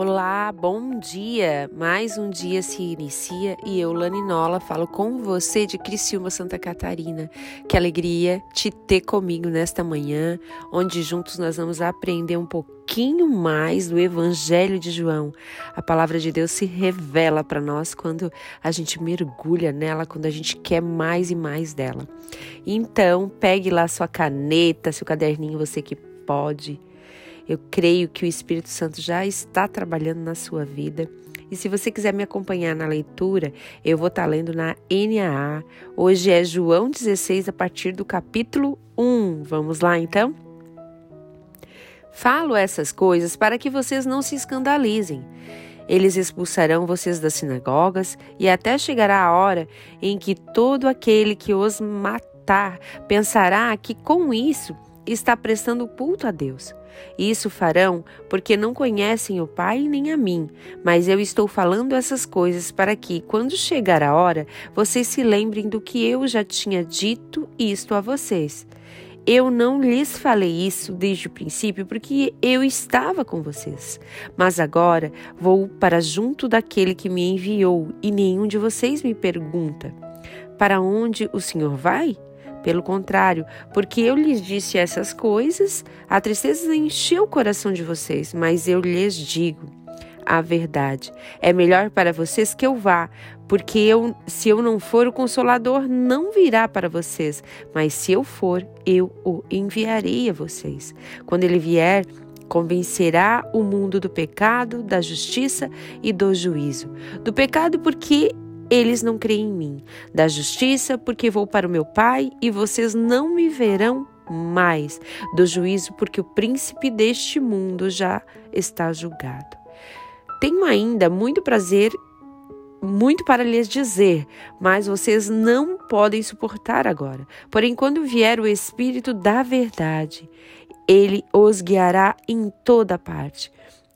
Olá, bom dia! Mais um dia se inicia e eu, Lani Nola, falo com você de Criciúma, Santa Catarina. Que alegria te ter comigo nesta manhã, onde juntos nós vamos aprender um pouquinho mais do Evangelho de João. A palavra de Deus se revela para nós quando a gente mergulha nela, quando a gente quer mais e mais dela. Então, pegue lá sua caneta, seu caderninho, você que pode eu creio que o Espírito Santo já está trabalhando na sua vida. E se você quiser me acompanhar na leitura, eu vou estar lendo na NAA. Hoje é João 16, a partir do capítulo 1. Vamos lá então? Falo essas coisas para que vocês não se escandalizem. Eles expulsarão vocês das sinagogas, e até chegará a hora em que todo aquele que os matar pensará que com isso está prestando culto a Deus. Isso farão porque não conhecem o Pai nem a mim, mas eu estou falando essas coisas para que, quando chegar a hora, vocês se lembrem do que eu já tinha dito isto a vocês. Eu não lhes falei isso desde o princípio porque eu estava com vocês. Mas agora vou para junto daquele que me enviou e nenhum de vocês me pergunta: Para onde o Senhor vai? Pelo contrário, porque eu lhes disse essas coisas, a tristeza encheu o coração de vocês, mas eu lhes digo a verdade. É melhor para vocês que eu vá, porque eu, se eu não for, o Consolador não virá para vocês, mas se eu for, eu o enviarei a vocês. Quando ele vier, convencerá o mundo do pecado, da justiça e do juízo. Do pecado, porque eles não creem em mim. Da justiça, porque vou para o meu Pai e vocês não me verão mais. Do juízo, porque o príncipe deste mundo já está julgado. Tenho ainda muito prazer, muito para lhes dizer, mas vocês não podem suportar agora. Porém, quando vier o Espírito da Verdade, ele os guiará em toda parte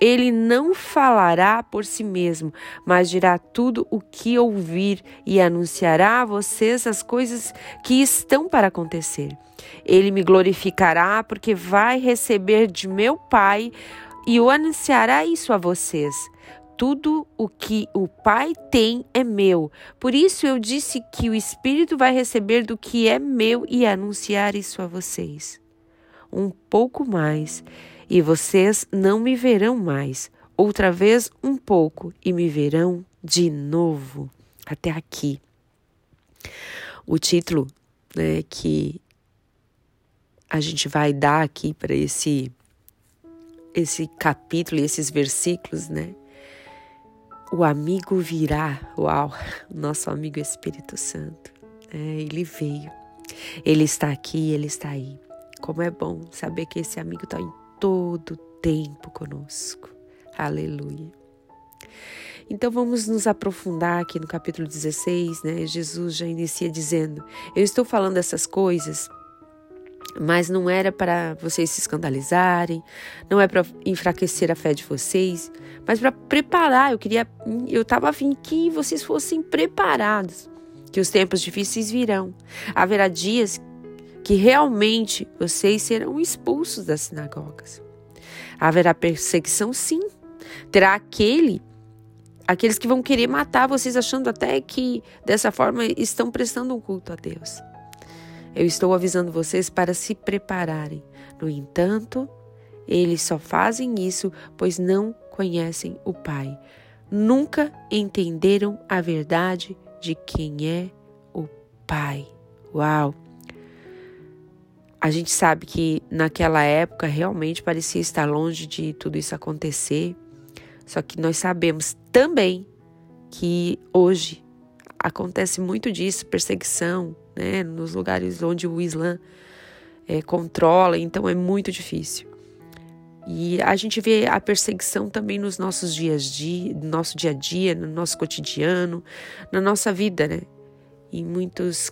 ele não falará por si mesmo, mas dirá tudo o que ouvir e anunciará a vocês as coisas que estão para acontecer. Ele me glorificará, porque vai receber de meu Pai e o anunciará isso a vocês. Tudo o que o Pai tem é meu. Por isso eu disse que o Espírito vai receber do que é meu e anunciar isso a vocês. Um pouco mais e vocês não me verão mais. Outra vez um pouco e me verão de novo. Até aqui. O título né, que a gente vai dar aqui para esse esse capítulo e esses versículos, né? O amigo virá. Uau, nosso amigo Espírito Santo. É, ele veio. Ele está aqui, ele está aí. Como é bom saber que esse amigo está em todo tempo conosco. Aleluia. Então vamos nos aprofundar aqui no capítulo 16, né? Jesus já inicia dizendo: Eu estou falando essas coisas, mas não era para vocês se escandalizarem, não é para enfraquecer a fé de vocês, mas para preparar. Eu queria, eu estava afim que vocês fossem preparados, que os tempos difíceis virão. Haverá dias que realmente vocês serão expulsos das sinagogas. Haverá perseguição, sim. Terá aquele, aqueles que vão querer matar vocês, achando até que dessa forma estão prestando um culto a Deus. Eu estou avisando vocês para se prepararem. No entanto, eles só fazem isso pois não conhecem o Pai. Nunca entenderam a verdade de quem é o Pai. Uau! A gente sabe que naquela época realmente parecia estar longe de tudo isso acontecer. Só que nós sabemos também que hoje acontece muito disso, perseguição, né, nos lugares onde o Islã é, controla, então é muito difícil. E a gente vê a perseguição também nos nossos dias dia, no nosso dia a dia, no nosso cotidiano, na nossa vida, né? Em muitos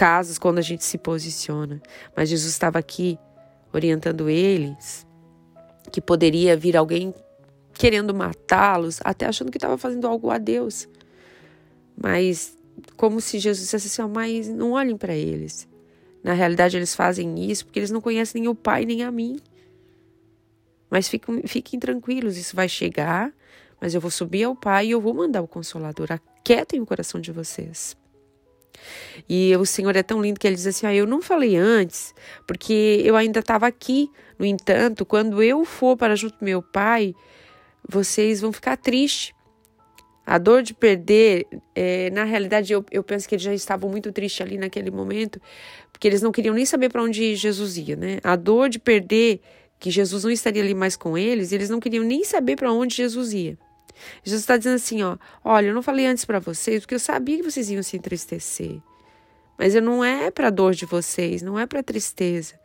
casos quando a gente se posiciona. Mas Jesus estava aqui orientando eles que poderia vir alguém querendo matá-los, até achando que estava fazendo algo a Deus. Mas como se Jesus dissesse assim, mas não olhem para eles. Na realidade, eles fazem isso porque eles não conhecem nem o Pai nem a mim. Mas fiquem, fiquem tranquilos, isso vai chegar, mas eu vou subir ao Pai e eu vou mandar o Consolador. Aquietem o coração de vocês. E o Senhor é tão lindo que ele diz assim: ah, Eu não falei antes, porque eu ainda estava aqui. No entanto, quando eu for para junto do meu Pai, vocês vão ficar tristes. A dor de perder, é, na realidade, eu, eu penso que eles já estavam muito tristes ali naquele momento, porque eles não queriam nem saber para onde Jesus ia, né? A dor de perder que Jesus não estaria ali mais com eles, eles não queriam nem saber para onde Jesus ia. Jesus está dizendo assim, ó, olha, eu não falei antes para vocês porque eu sabia que vocês iam se entristecer, mas eu não é para dor de vocês, não é para tristeza,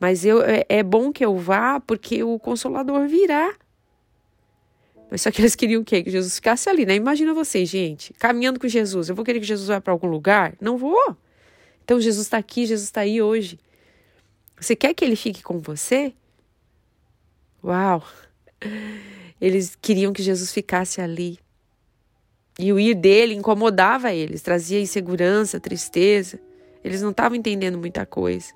mas eu é, é bom que eu vá porque o Consolador virá. Mas só que eles queriam o quê? Que Jesus ficasse ali, né? Imagina vocês, gente, caminhando com Jesus. Eu vou querer que Jesus vá para algum lugar? Não vou. Então Jesus está aqui, Jesus está aí hoje. Você quer que ele fique com você? Uau! Eles queriam que Jesus ficasse ali. E o ir dele incomodava eles, trazia insegurança, tristeza. Eles não estavam entendendo muita coisa.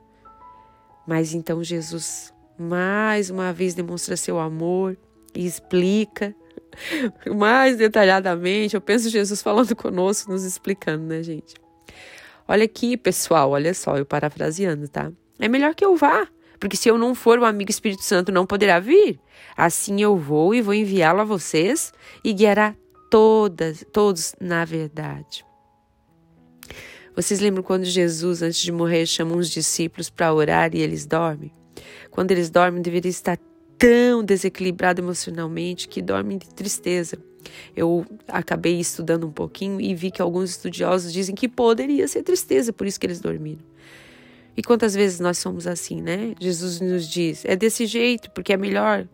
Mas então Jesus mais uma vez demonstra seu amor e explica mais detalhadamente. Eu penso Jesus falando conosco, nos explicando, né, gente? Olha aqui, pessoal, olha só, eu parafraseando, tá? É melhor que eu vá, porque se eu não for, o amigo Espírito Santo não poderá vir. Assim eu vou e vou enviá-lo a vocês e guiará todas, todos na verdade. Vocês lembram quando Jesus, antes de morrer, chama uns discípulos para orar e eles dormem? Quando eles dormem, deveria estar tão desequilibrado emocionalmente que dormem de tristeza. Eu acabei estudando um pouquinho e vi que alguns estudiosos dizem que poderia ser tristeza, por isso que eles dormiram. E quantas vezes nós somos assim, né? Jesus nos diz: é desse jeito, porque é melhor.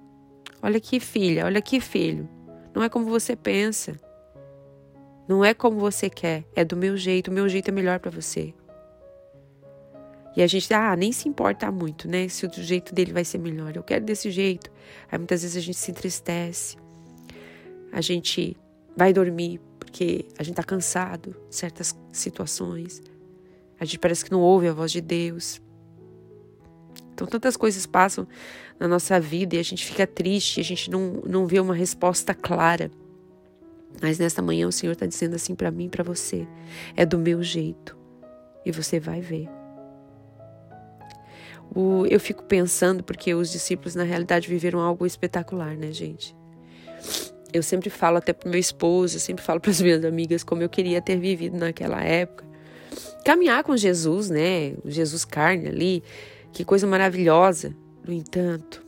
Olha aqui, filha, olha aqui, filho. Não é como você pensa. Não é como você quer, é do meu jeito. O meu jeito é melhor para você. E a gente, ah, nem se importa muito, né? Se o jeito dele vai ser melhor. Eu quero desse jeito. Aí muitas vezes a gente se entristece a gente vai dormir porque a gente está cansado de certas situações. A gente parece que não ouve a voz de Deus. Então, tantas coisas passam na nossa vida e a gente fica triste, a gente não, não vê uma resposta clara. Mas nesta manhã o Senhor está dizendo assim para mim e para você: é do meu jeito e você vai ver. O, eu fico pensando, porque os discípulos na realidade viveram algo espetacular, né, gente? Eu sempre falo até pro meu esposo, eu sempre falo para as minhas amigas como eu queria ter vivido naquela época. Caminhar com Jesus, né? Jesus carne ali, que coisa maravilhosa. No entanto,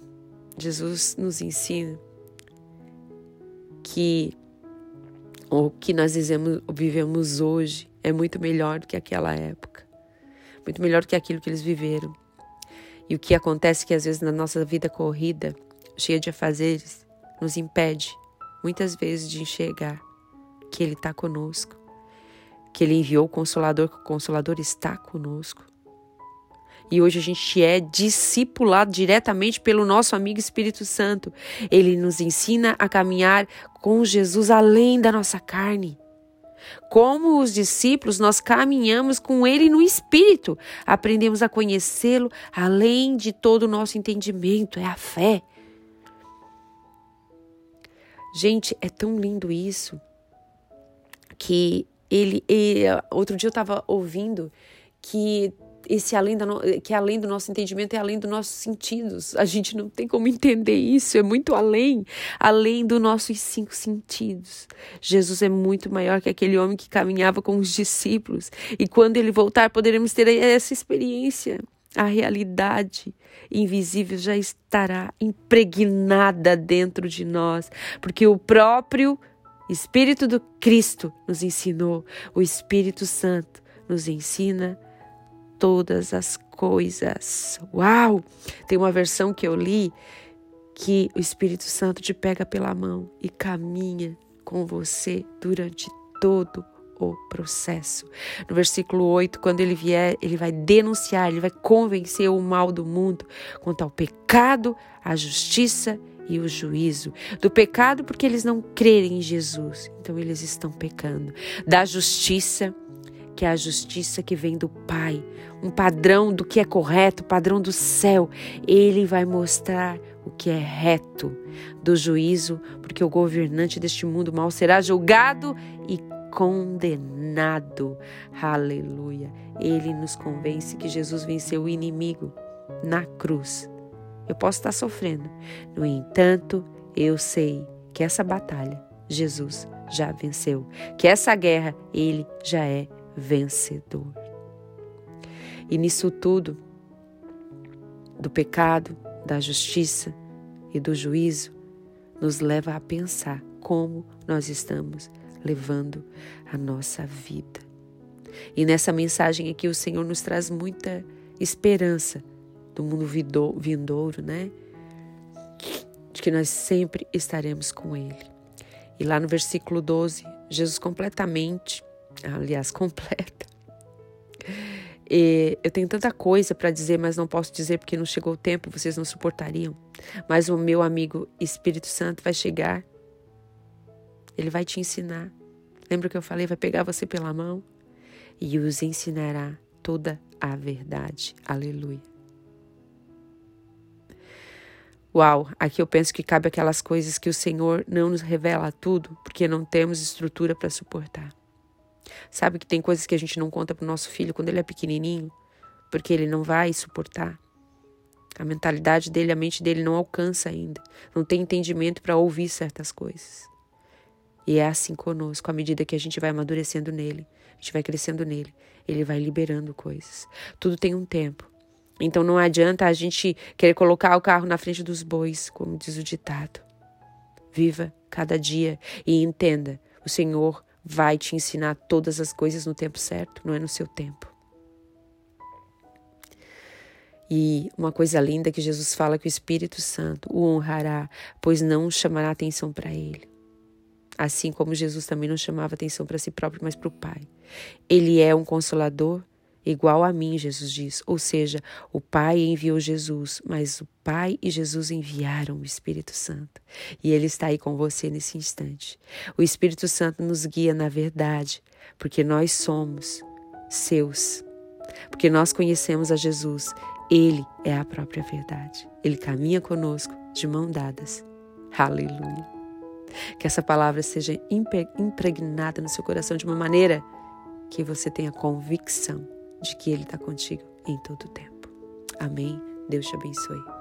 Jesus nos ensina que o que nós vivemos, vivemos hoje é muito melhor do que aquela época, muito melhor do que aquilo que eles viveram. E o que acontece é que às vezes na nossa vida corrida, cheia de afazeres, nos impede muitas vezes de enxergar que Ele está conosco, que Ele enviou o Consolador, que o Consolador está conosco. E hoje a gente é discipulado diretamente pelo nosso amigo Espírito Santo. Ele nos ensina a caminhar com Jesus além da nossa carne. Como os discípulos, nós caminhamos com Ele no Espírito, aprendemos a conhecê-lo além de todo o nosso entendimento, é a fé. Gente, é tão lindo isso que ele, ele outro dia eu estava ouvindo que esse além da que é além do nosso entendimento é além dos nossos sentidos. A gente não tem como entender isso, é muito além, além dos nossos cinco sentidos. Jesus é muito maior que aquele homem que caminhava com os discípulos e quando ele voltar poderemos ter essa experiência a realidade invisível já estará impregnada dentro de nós, porque o próprio Espírito do Cristo nos ensinou, o Espírito Santo nos ensina todas as coisas. Uau! Tem uma versão que eu li que o Espírito Santo te pega pela mão e caminha com você durante todo o o processo. No versículo 8, quando ele vier, ele vai denunciar, ele vai convencer o mal do mundo quanto ao pecado, à justiça e o juízo, do pecado porque eles não crerem em Jesus, então eles estão pecando, da justiça, que é a justiça que vem do Pai, um padrão do que é correto, padrão do céu. Ele vai mostrar o que é reto, do juízo, porque o governante deste mundo mal será julgado e condenado. Aleluia. Ele nos convence que Jesus venceu o inimigo na cruz eu posso estar sofrendo. No entanto, eu sei que essa batalha Jesus já venceu, que essa guerra ele já é vencedor. E nisso tudo, do pecado, da justiça e do juízo, nos leva a pensar como nós estamos levando a nossa vida. E nessa mensagem aqui o Senhor nos traz muita esperança do mundo vindouro, né? De que nós sempre estaremos com Ele. E lá no versículo 12, Jesus completamente, aliás, completa. E eu tenho tanta coisa para dizer, mas não posso dizer porque não chegou o tempo, vocês não suportariam. Mas o meu amigo Espírito Santo vai chegar, ele vai te ensinar. Lembra que eu falei? Vai pegar você pela mão e os ensinará toda a verdade. Aleluia. Uau, aqui eu penso que cabe aquelas coisas que o Senhor não nos revela tudo, porque não temos estrutura para suportar. Sabe que tem coisas que a gente não conta para o nosso filho quando ele é pequenininho, porque ele não vai suportar. A mentalidade dele, a mente dele não alcança ainda, não tem entendimento para ouvir certas coisas. E é assim conosco, à medida que a gente vai amadurecendo nele, a gente vai crescendo nele, ele vai liberando coisas. Tudo tem um tempo. Então não adianta a gente querer colocar o carro na frente dos bois, como diz o ditado. Viva cada dia e entenda: o Senhor vai te ensinar todas as coisas no tempo certo, não é no seu tempo. E uma coisa linda que Jesus fala que o Espírito Santo o honrará, pois não chamará atenção para ele. Assim como Jesus também não chamava atenção para si próprio, mas para o Pai. Ele é um consolador igual a mim, Jesus diz. Ou seja, o Pai enviou Jesus, mas o Pai e Jesus enviaram o Espírito Santo. E ele está aí com você nesse instante. O Espírito Santo nos guia na verdade, porque nós somos seus. Porque nós conhecemos a Jesus. Ele é a própria verdade. Ele caminha conosco de mão dadas. Aleluia. Que essa palavra seja impregnada no seu coração de uma maneira que você tenha convicção de que Ele está contigo em todo o tempo. Amém. Deus te abençoe.